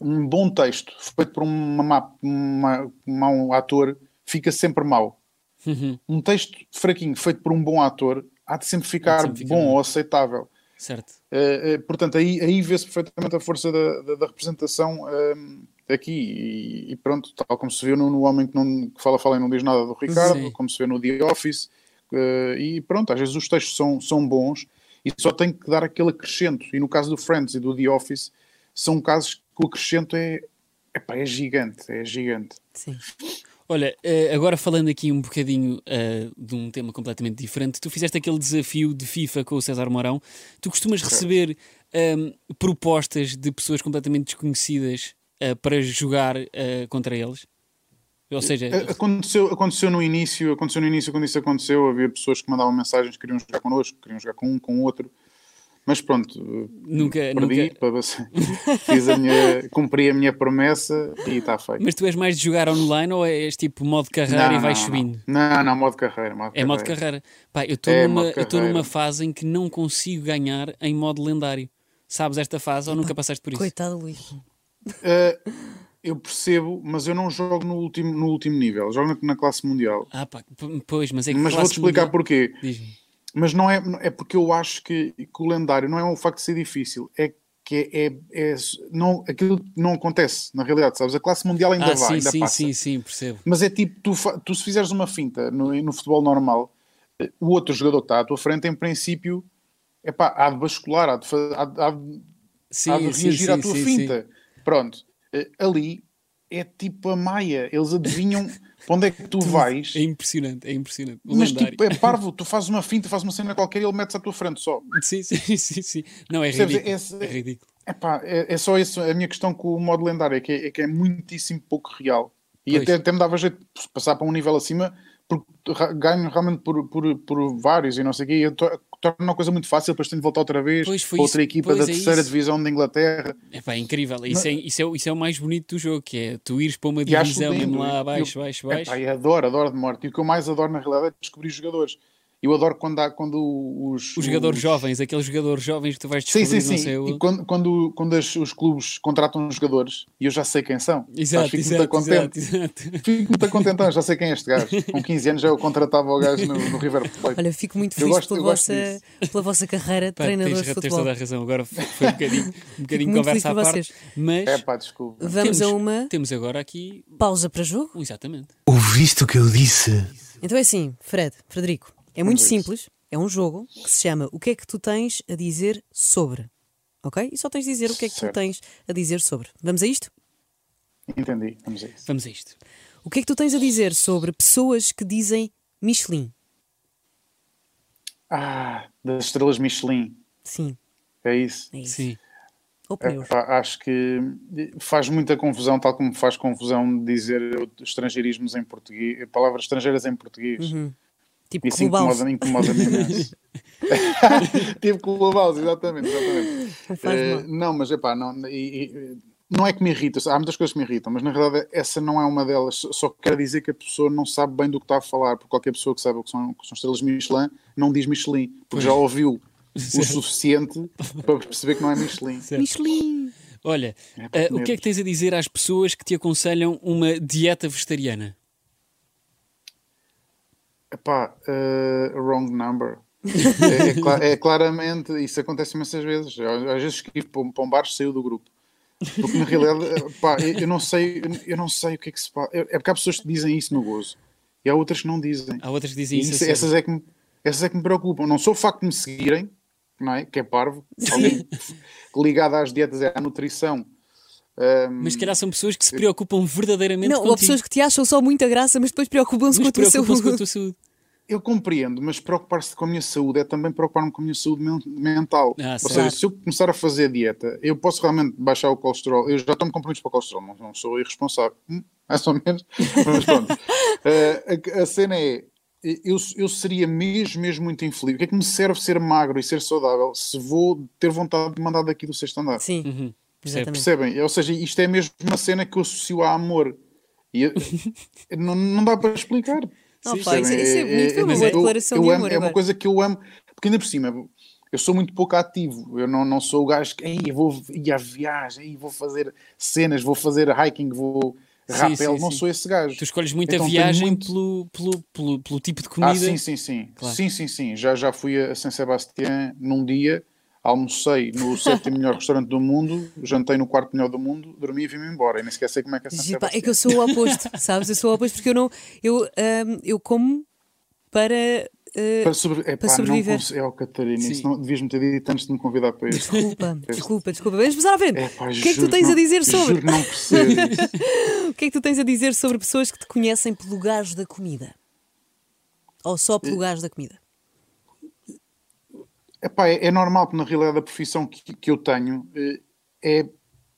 um bom texto feito por uma, má- uma, um mau ator fica sempre mau. Uhum, Um texto fraquinho feito por um bom ator há de sempre ficar sempre ficar bom ou aceitável. certo. Eh, eh, portanto, aí, aí vê-se perfeitamente a força da, da- da representação ehm, aqui. E, e pronto, tal como se viu no, no Homem que, não, que Fala, Fala e Não Diz Nada do Ricardo, Sim. como se vê no The Office. eh, e pronto, às vezes os textos são, são bons e só tem que dar aquele acrescento. E no caso do Friends e do The Office, são casos que o acrescento é, epá, é gigante. É gigante. Sim. Olha, eh, agora falando aqui um bocadinho eh, de um tema completamente diferente, tu fizeste aquele desafio de FIFA com o César Mourão. Tu costumas receber ehm, propostas de pessoas completamente desconhecidas eh, para jogar eh, contra eles? Ou seja, Aconteceu, aconteceu no início, aconteceu no início quando isso aconteceu, havia pessoas que mandavam mensagens que queriam jogar connosco, queriam jogar com um, com o outro. Mas pronto, nunca, perdi, nunca. para- fiz a minha, cumpri a minha promessa e está feito. Mas tu és mais de jogar online ou és tipo modo carreira e vais não, subindo? Não, não, modo carreira. Modo É modo carreira. Pá, eu estou É numa, modo eu estou carreira. numa fase em que não consigo ganhar em modo lendário. Sabes esta fase ou nunca passaste por isso? Coitado, Luís. Uh, eu percebo, mas eu não jogo no último, no último nível, jogo na, na classe mundial. Ah, pá, pois, mas é que Mas vou-te explicar mundial- porquê. Mas não é, é porque eu acho que, que o lendário não é o facto de ser difícil, é que é, é, é- não, aquilo não acontece na realidade, sabes? A classe mundial ainda Ah, vai, sim, ainda sim, passa. sim, sim, percebo. Mas é tipo, tu, tu se fizeres uma finta no, no futebol normal, o outro jogador que está à tua frente, em princípio, epá, há de bascular, há de, há de- há de Sim, há de reagir sim, à tua finta. Pronto, ali é tipo a Maia, eles adivinham para onde é que tu vais, É impressionante, é impressionante. O mas lendário. tipo, é parvo, tu fazes uma finta, fazes uma cena qualquer e ele mete-se à tua frente só. Sim, sim, sim, sim. Não, é Percebes? ridículo. Esse- É ridículo. Epá, é, é só isso, a minha questão com o modo lendário, é que é, é que é muitíssimo pouco real. E até, até me dava jeito de passar para um nível acima, porque ganho realmente por, por, por vários e não sei o quê, eu to- torna uma coisa muito fácil, depois tenho de voltar outra vez, Pois, outra isso. equipa da é terceira isso. divisão da Inglaterra. É pá, incrível. Isso, é, isso, é, isso é o mais bonito do jogo, que é tu ires para uma divisão mesmo lá Eu- abaixo, baixo, baixo. Epá, e adoro, adoro de morte. E o que eu mais adoro na realidade é descobrir jogadores. Eu adoro quando, há, quando os, Os jogadores os- jovens, aqueles jogadores jovens que tu vais Sim, descobrir, sim, não sim. sei E quando, quando, quando as- os clubes contratam jogadores e eu já sei quem são, Exato, sabes, fico exato, muito contente. exato, exato. Fico muito contente, já sei quem é este gajo. Com 15 anos já eu contratava o gajo no, no River Plate. Olha, fico muito feliz gosto- pela, vossa, pela vossa carreira de Pá, treinador tens, de tens futebol. toda a razão. Agora foi um bocadinho, um bocadinho conversa à parte. vocês. Mas É pá, desculpa. Vamos temos, a uma temos agora aqui. pausa para jogo? Exatamente. Ouviste o que eu disse? Então é assim, Fred, Frederico, é muito isso. simples. É um jogo que se chama O que é que tu tens a dizer sobre? Ok? E só tens de dizer o que é que tu Certo. tens a dizer sobre. Vamos a isto? Entendi, vamos a isso. Vamos a isto. O que é que tu tens a dizer sobre pessoas que dizem Michelin? Ah, das estrelas Michelin, Sim, é isso. é isso. Sim. É, acho que faz muita confusão, tal como faz confusão dizer estrangeirismos em português, palavras estrangeiras em português. Tipo Isso Clubhouse. incomoda- incomoda-me imenso. tipo Clubhouse, exatamente, exatamente. Não mal. não, mas é pá, não, e- e- não é que me irrita, há muitas coisas que me irritam, mas na realidade essa não é uma delas. Só- quero dizer que a pessoa não sabe bem do que está a falar, porque qualquer pessoa que sabe o que são, que são estrelas Michelin não diz Michelin, porque já ouviu o suficiente para perceber que não é Michelin. Michelin! Olha, É eh, o que é que tens a dizer às pessoas que te aconselham uma dieta vegetariana? Epá, eh, wrong number. é, é é claramente, isso acontece imensas vezes. Às às vezes escrevo para um- para um bar, saiu do grupo. Porque na realidade, pá, eu eu não sei, eu não sei o que é que se passa. É é porque há pessoas que dizem isso no gozo e há outras que não dizem. Há outras que dizem E isso. a isso- sério. essas, é que me, essas é que me preocupam. Não só o facto de me seguirem, não é? Que é parvo, alguém ligado às dietas e à nutrição. ehm, Mas se calhar são pessoas que se preocupam verdadeiramente Não, contigo. há pessoas que te acham só muita graça, mas depois preocupam-se com saúde. com a tua saúde. Eu compreendo, mas preocupar-se com a minha saúde é também preocupar-me com a minha saúde men- mental. Ah, Ou certo. seja, se eu começar a fazer dieta, eu posso realmente baixar o colesterol. Eu já tomo comprimidos para o colesterol, não, não sou irresponsável. Hum, mais ou menos. Mas pronto. Eh, a, a cena é. Eu, eu seria mesmo, mesmo muito infeliz. O que é que me serve ser magro e ser saudável se vou ter vontade de mandar daqui do sexto andar? Sim, Uhum. exatamente. Percebem? Ou seja, isto é mesmo uma cena que eu associo a amor. E eu- não, não dá para explicar. Sim, pá, isso, isso é bonito, foi uma mas boa é- eu- declaração eu de amo- amor É uma coisa que eu amo, porque ainda por cima, eu sou muito pouco ativo. Eu não, não sou o gajo que "Ei, eu vou ir à viagem, vou fazer cenas, vou fazer hiking, vou Sim, rapel. sim, não sim. sou esse gajo. Tu escolhes muito a Então tenho viagem muito- Pelo, pelo, pelo, pelo tipo de comida. Ah, sim, sim, sim. Claro. Sim, sim, sim. Já, já fui a San Sebastián num dia, almocei no sétimo melhor restaurante do mundo, jantei no quarto melhor do mundo, dormi e vim-me embora. E nem sequer sei como é que é pá, Sebastián. é que eu sou o oposto, sabes? Eu sou o oposto porque eu não. Eu, ahm, eu como para. ah, Para, sobre... Epá, para não sobreviver. consigo- É o Catarina, Sim. isso não devias-me ter dito antes de me convidar para isso. Desculpa, desculpa, desculpa. Vamos passar à frente. É, pá, o que é que tu tens não- a dizer sobre? Não. O que é que tu tens a dizer sobre pessoas que te conhecem pelo gajo da comida? Ou só pelo gajo da comida? Epá, é, é normal que na realidade a profissão que, que eu tenho eh, é,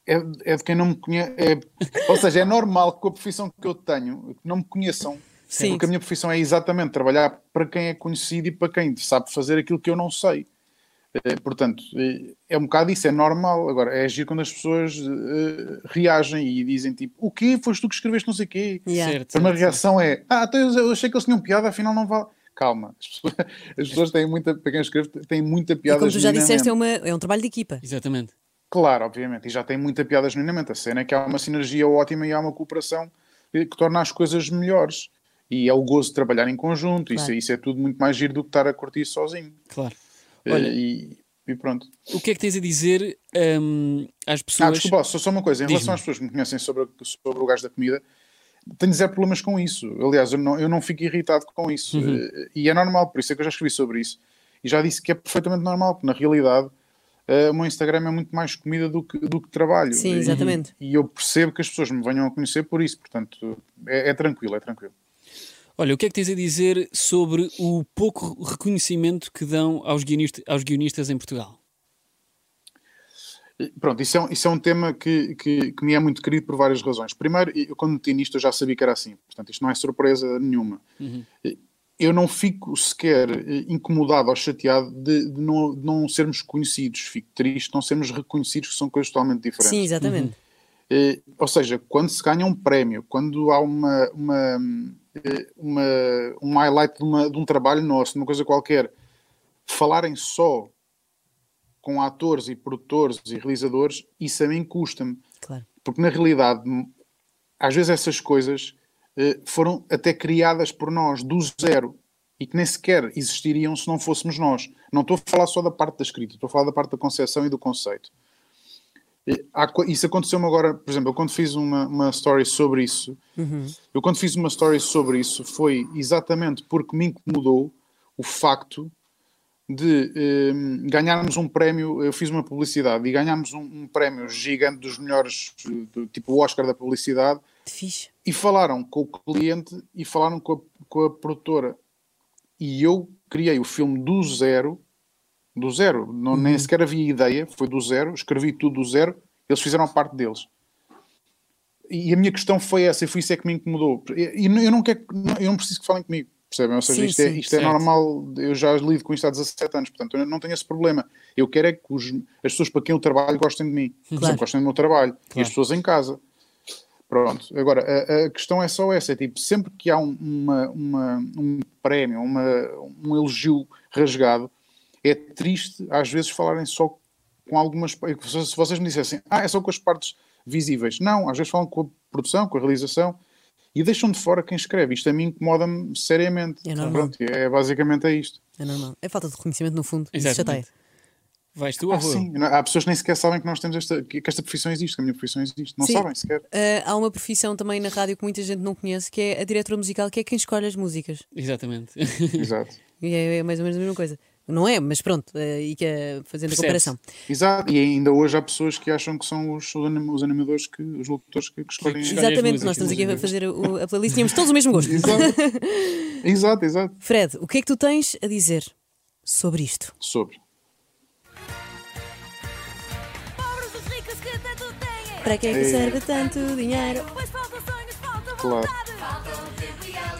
é, é de quem não me conhece. é- ou seja, é normal que com a profissão que eu tenho, que não me conheçam. Sim. Porque a minha profissão é exatamente trabalhar para quem é conhecido e para quem sabe fazer aquilo que eu não sei. Eh, Portanto, eh, é um bocado isso, é normal. Agora, é agir quando as pessoas eh, reagem e dizem tipo: O quê? Foste tu que escreveste não sei o quê? Yeah. Certo, A primeira certo, reação é: Ah, até eu eu achei que eles tinham piada, afinal não vale. Calma, as pessoas, as pessoas têm muita, para quem escreve, têm muita E piada. como tu já disseste, é, uma, é um trabalho de equipa. Exatamente. Claro, obviamente, e já tem muita piada genuinamente. A cena é que há uma sinergia ótima e há uma cooperação que torna as coisas melhores. E é o gozo de trabalhar em conjunto, isso, Claro. isso é tudo muito mais giro do que estar a curtir sozinho. Claro. Eh, Olha, e, e pronto. o que é que tens a dizer hum, às Ah, pessoas? desculpa, só, só uma coisa, em relação às pessoas que me conhecem sobre, sobre o gajo da comida, tenho zero problemas com isso. Aliás, eu não, eu não fico irritado com isso. Uhum. E é normal, por isso é que eu já escrevi sobre isso. E já disse que é perfeitamente normal, porque na realidade eh, o meu Instagram é muito mais comida do que, do que trabalho. Sim, E- exatamente. E, eu percebo que as pessoas me venham a conhecer por isso, portanto, é, é tranquilo, é tranquilo. Olha, o que é que tens a dizer sobre o pouco reconhecimento que dão aos, guionista- aos guionistas em Portugal? Pronto, isso é, um- isso é um tema que, que, que me é muito querido por várias razões. Primeiro, eu quando meti nisto eu já sabia que era assim, portanto isto não é surpresa nenhuma. Eu não fico sequer incomodado ou chateado de, de não, de não sermos conhecidos, fico triste de não sermos reconhecidos, que são coisas totalmente diferentes. Sim, exatamente. Eh, ou seja, quando se ganha um prémio, quando há uma, uma, uma- um highlight de, uma- de um trabalho nosso, de uma coisa qualquer, falarem só com atores e produtores e realizadores, isso a mim custa-me. Claro. Porque na realidade, às vezes essas coisas eh, foram até criadas por nós, do zero, e que nem sequer existiriam se não fôssemos nós. Não estou a falar só da parte da escrita, estou a falar da parte da concepção e do conceito. Eh, isso aconteceu-me agora, por exemplo, eu quando fiz uma, uma story sobre isso, eu quando fiz uma story sobre isso foi exatamente porque me incomodou o facto de eh, ganharmos um prémio, eu fiz uma publicidade e ganhámos um, um prémio gigante dos melhores, do, tipo o Oscar da publicidade, Fixe. e falaram com o cliente e falaram com a, com a produtora. E eu criei o filme do zero, do zero, não, nem sequer havia ideia, foi do zero, escrevi tudo do zero, eles fizeram parte deles. E a minha questão foi essa, e foi isso é que me incomodou. E eu não quero, eu não preciso que falem comigo, percebem? Ou seja, Sim, isto, é, sim, isto é normal, eu já lido com isto há 17 anos, portanto eu não tenho esse problema. Eu quero é que os- as pessoas para quem eu trabalho gostem de mim, Claro. gostem do meu trabalho, e Claro. as pessoas em casa. Pronto, agora a, a questão é só essa: é tipo, sempre que há um, uma, uma- um prémio, uma, um elogio rasgado, é triste às vezes falarem só com algumas. Se vocês me dissessem, ah, é só com as partes visíveis. Não, às vezes falam com a produção, com a realização e deixam de fora quem escreve. Isto a mim incomoda-me seriamente. É normal. Pronto, é basicamente é isto. É normal. É falta de reconhecimento, no fundo. Isso Exatamente. chateia. Vais tu ou Ah, eu? sim, há pessoas que nem sequer sabem que nós temos esta, que esta profissão existe, que a minha profissão existe. Não Sim. sabem sequer. Ah, há uma profissão também na rádio que muita gente não conhece, que é a diretora musical, que é quem escolhe as músicas. Exatamente. Exato. E é, é mais ou menos a mesma coisa. Não é, mas pronto, ah, e que é fazendo a comparação. Exato, e ainda hoje há pessoas que acham que são os, os anim- os animadores, que, os locutores que, que escolhem. Exatamente, nós estamos aqui a fazer o- a playlist, tínhamos todos o mesmo gosto. Exato. exato, exato. Fred, o que é que tu tens a dizer sobre isto? Sobre. Pobres os ricos que tanto têm. Para que é que serve tanto dinheiro? Claro.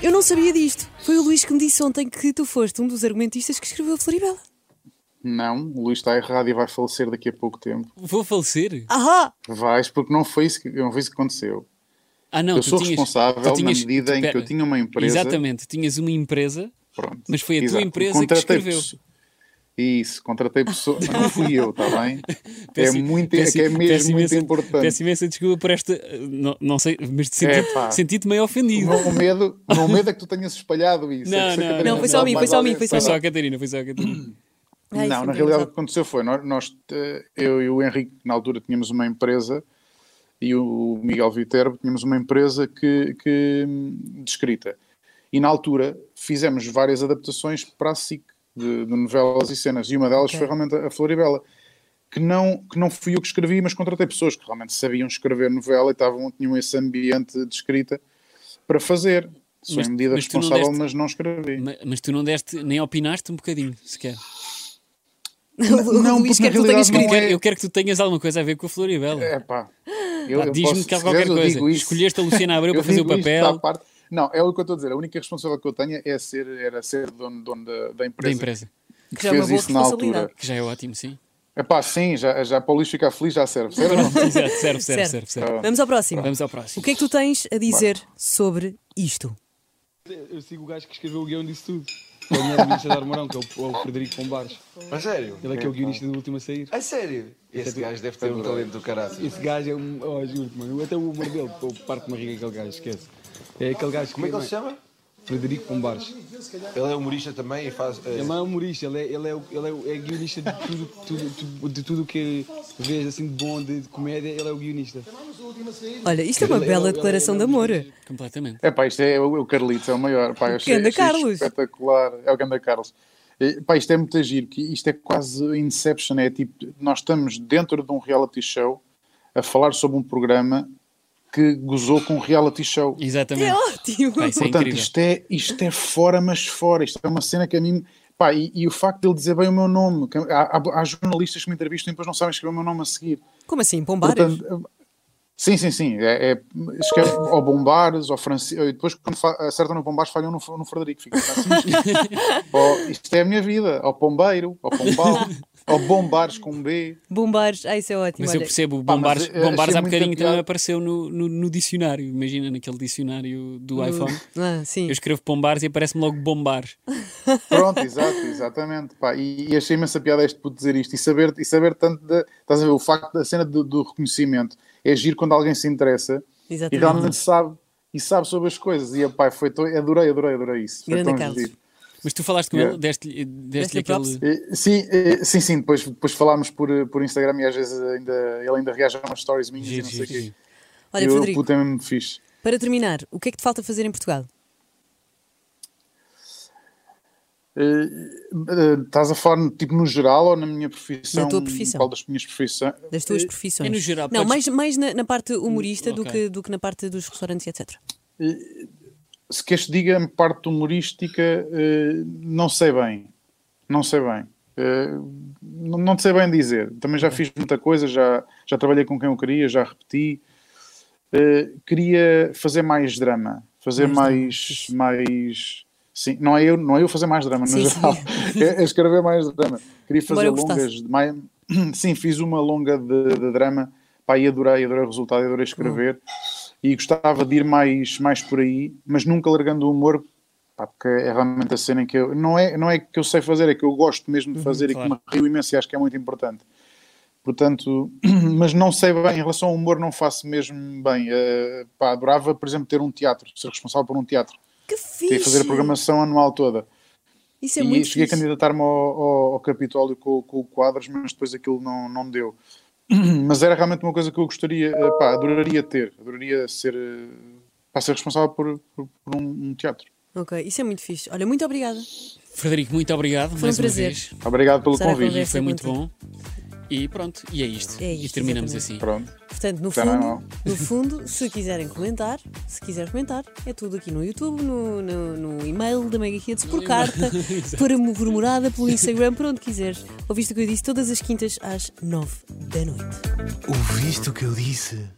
Eu não sabia disto. Foi o Luís que me disse ontem que tu foste um dos argumentistas que escreveu a Floribela. Não, o Luís está errado e vai falecer daqui a pouco tempo. Vou falecer? Ahá! Vais, porque não foi isso que, não foi isso que aconteceu. Ah, não, eu tu sou tinhas- responsável tu tinhas- na medida em que eu tinha uma empresa. Exatamente, tinhas uma empresa, Pronto. Mas foi a tua Exato. empresa que escreveu. Isso, contratei pessoas. Não fui eu, está bem? Peço- é, muito, peço- é que é peço mesmo muito imensa- importante. Peço imensa desculpa por esta. Não, não sei, mas senti- Epá. senti-te meio O ofendido. meu medo, o meu medo é que tu tenhas espalhado isso. Não, É se a não, Não, foi só a mim, foi só a mim, foi só só a Catarina, foi só a Catarina. Ai, não, foi na realidade o que aconteceu foi, nós, nós, eh, eu e o Henrique, na altura, tínhamos uma empresa e o Miguel Viterbo tínhamos uma empresa que, que, hum, de escrita. E na altura fizemos várias adaptações para a SIC, de, de novelas e cenas, e uma delas Ok. foi realmente a Floribela. Que não, que não fui eu que escrevi, mas contratei pessoas que realmente sabiam escrever novela e estavam, tinham esse ambiente de escrita para fazer. Sou Mas- em medida mas tu não responsável, deste- mas não escrevi. Ma- Mas, tu não deste, nem opinaste um bocadinho, sequer. Não, Luís porque quer que na tu tenhas não Eu escrito. quero, é- eu quero que tu tenhas alguma coisa a ver com a Floribela. É pá. Eu, Pá, eu Diz-me posso- que há se qualquer coisa. Escolheste a Luciana Abreu Eu para fazer o à papel parte. Não, é o que eu estou a dizer. A única responsabilidade que eu tenho é ser, era ser dono, dono da, da empresa. da empresa. Que Que já é uma fez boa isso na responsabilidade. altura. Que já é ótimo, sim. É pá, sim, já, já para o Luís ficar feliz já serve. serve? Exato, serve, serve, serve, serve. Vamos ao próximo. Vamos ao O próximo. que é que tu tens a dizer sobre isto? Eu sigo o gajo que escreveu o guião disso tudo. Que é o melhor guionista da Armorão, que é o, é o Frederico Pombares. A sério? Ele é que é o guionista do último a sair. A sério? Esse gajo deve ter um talento do caralho. Esse gajo é um. Oh, juro-te, mano. Até o humor dele, parte de barriga aquele gajo, esquece. É aquele gajo Como é que ele se chama? Frederico Pombares. Ele é humorista também e faz. eh, Ele não é humorista, ele é, ele é, o- ele é, o- é guionista de tudo, tudo, tudo- de tudo que vês assim de bom, de, de comédia, ele é o guionista. Olha, isto é uma Ele- bela ele- declaração ele- de amor. Completamente. É pá, isto é o, o Carlitos, é o maior. Pá, achei, Ganda Carlos. espetacular. É o Ganda Carlos. E, pá, isto é muito giro, que isto é quase Inception. É tipo, nós estamos dentro de um reality show a falar sobre um programa que gozou com um reality show. É Exatamente. ótimo. Pá, isso é Portanto, incrível. isto é, isto é fora, mas fora. Isto é uma cena que a mim. Pá, e, e o facto de ele dizer bem o meu nome. que Há, há- há jornalistas que me entrevistam e depois não sabem escrever o meu nome a seguir. Como assim? Pombares? Portanto, sim, sim, sim. É, é, escreve ao Bombares, ao Francisco. E depois, quando acertam no Bombares, falham no, no Frederico. Fica Francisco. Ó, isto é a minha vida. Ao Pombeiro, ao Pombal, ao Bombares com B. Bombares. Ah, isso é ótimo. Mas eu olha. percebo, o Pá, mas Bombares, eu Bombares achei há bocadinho também apareceu no, no, no dicionário. Imagina naquele dicionário do iPhone. Ah, sim. Eu escrevo Pombares e aparece-me logo Bombares. Pronto, exato, exatamente. Pá, e, e achei imensa piada este por dizer isto e saber, e saber tanto da. Estás a ver? O facto da cena do, do reconhecimento é agir quando alguém se interessa e Exatamente. realmente sabe. E sabe sobre as coisas. E pá, foi, tão- adorei, adorei, adorei isso. Foi Grande tão Carlos. giro. Mas tu falaste com Yeah. ele, deste-lhe Deste-lhe deste aquele. Eh, Sim, eh, sim, sim, depois, depois falámos por, eh, por Instagram e às vezes ainda, ele ainda reage a umas stories minhas Giro, e não sei o quê. Olha, eu, Frederico, puto, é mesmo fixe. para terminar, o que é que te falta fazer em Portugal? Eh, eh, estás a falar tipo no geral ou na minha profissão? Na tua profissão. Qual das minhas profissões? Das tuas Eh, profissões? é no geral, Não, podes- mais, mais na, na parte humorista do, ok. que, do que na parte dos restaurantes, etc. se queres que diga parte humorística, eh, não sei bem. Não sei bem. Eh, não, não sei bem dizer. Também já fiz muita coisa, já, já trabalhei com quem eu queria, já repeti. Eh, queria fazer mais drama. Fazer Mais mais. sim, não é, eu, não é eu fazer mais drama, no Sim, geral. É, é escrever mais drama. Queria fazer longas. De mais, sim, fiz uma longa de, de drama. Pá, e adorei, adorei o resultado, adorei escrever. E gostava de ir mais, mais por aí, mas nunca largando o humor, pá, porque é realmente a cena em que eu. Não é, não é que eu sei fazer, é que eu gosto mesmo de fazer claro. e que me rio imenso e acho que é muito importante. Portanto, mas não sei bem, em relação ao humor, não faço mesmo bem. Eh, pá, adorava, por exemplo, ter um teatro, ser responsável por um teatro, Que ter fixe! que fazer a programação anual toda. Isso é e muito cheguei a fixe. candidatar-me ao, ao, ao Capitólio com, com o Quadros, mas depois aquilo não, não deu. Mas era realmente uma coisa que eu gostaria, eh, pá, adoraria ter, adoraria ser, eh, pá, ser responsável por, por, por um, um teatro. Ok, isso é muito fixe. Olha, muito obrigada. Frederico, muito obrigado Foi um prazer. vez. Obrigado pelo Será convite. Foi muito contigo. bom. E pronto, e é isto. É e isto, terminamos exatamente. assim. Pronto. Portanto, no é fundo, no fundo, se quiserem comentar, se quiser comentar, é tudo aqui no YouTube, no, no, no e-mail da Mega Hits, por carta, para, por morada, pelo Instagram, por onde quiseres. Ouviste o que eu disse todas as quintas às nove da noite. Ouviste o que eu disse?